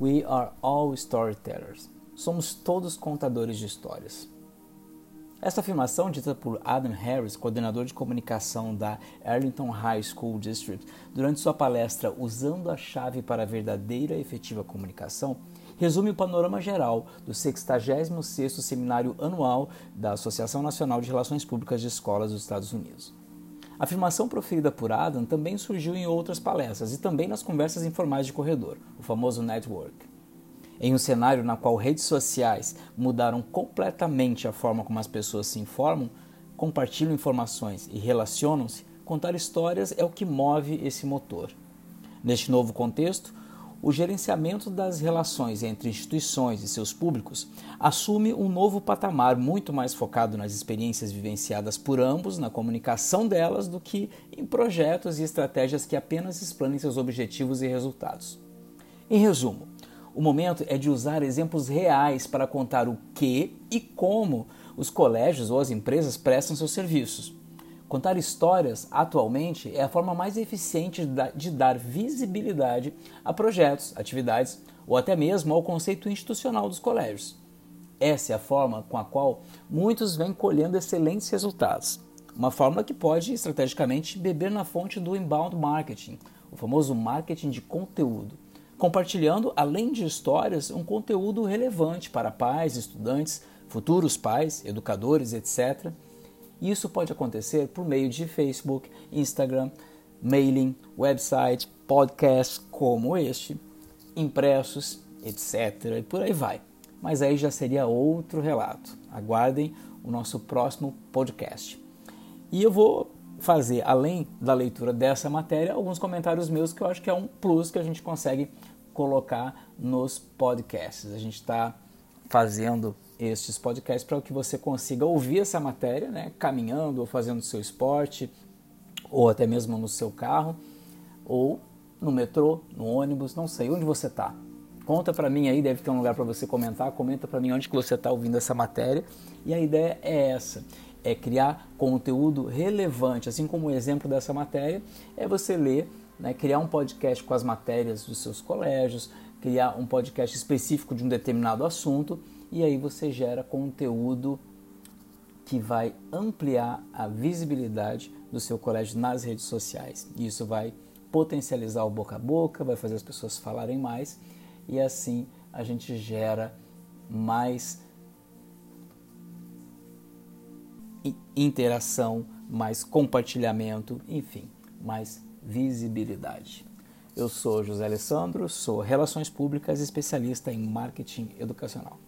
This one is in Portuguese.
We are all storytellers. Somos todos contadores de histórias. Essa afirmação, dita por Adam Harris, coordenador de comunicação da Arlington High School District, durante sua palestra Usando a Chave para a Verdadeira e Efetiva Comunicação, resume o panorama geral do 66º Seminário Anual da Associação Nacional de Relações Públicas de Escolas dos Estados Unidos. A afirmação proferida por Adam também surgiu em outras palestras e também nas conversas informais de corredor, o famoso network. Em um cenário na qual redes sociais mudaram completamente a forma como as pessoas se informam, compartilham informações e relacionam-se, contar histórias é o que move esse motor. Neste novo contexto, o gerenciamento das relações entre instituições e seus públicos assume um novo patamar muito mais focado nas experiências vivenciadas por ambos, na comunicação delas, do que em projetos e estratégias que apenas explanem seus objetivos e resultados. Em resumo, o momento é de usar exemplos reais para contar o que e como os colégios ou as empresas prestam seus serviços. Contar histórias, atualmente, é a forma mais eficiente de dar visibilidade a projetos, atividades ou até mesmo ao conceito institucional dos colégios. Essa é a forma com a qual muitos vêm colhendo excelentes resultados. Uma forma que pode estrategicamente beber na fonte do inbound marketing, o famoso marketing de conteúdo compartilhando, além de histórias, um conteúdo relevante para pais, estudantes, futuros pais, educadores, etc. Isso pode acontecer por meio de Facebook, Instagram, mailing, website, podcasts como este, impressos, etc. E por aí vai. Mas aí já seria outro relato. Aguardem o nosso próximo podcast. E eu vou fazer, além da leitura dessa matéria, alguns comentários meus que eu acho que é um plus que a gente consegue colocar nos podcasts. A gente está fazendo estes podcasts para que você consiga ouvir essa matéria, né, caminhando ou fazendo seu esporte, ou até mesmo no seu carro, ou no metrô, no ônibus, não sei onde você está. Conta para mim aí, deve ter um lugar para você comentar. Comenta para mim onde que você está ouvindo essa matéria. E a ideia é essa: é criar conteúdo relevante, assim como o exemplo dessa matéria é você ler né, criar um podcast com as matérias dos seus colégios, criar um podcast específico de um determinado assunto e aí você gera conteúdo que vai ampliar a visibilidade do seu colégio nas redes sociais. Isso vai potencializar o boca a boca, vai fazer as pessoas falarem mais e assim a gente gera mais interação, mais compartilhamento, enfim, mais visibilidade. Eu sou José Alessandro, sou Relações Públicas especialista em marketing educacional.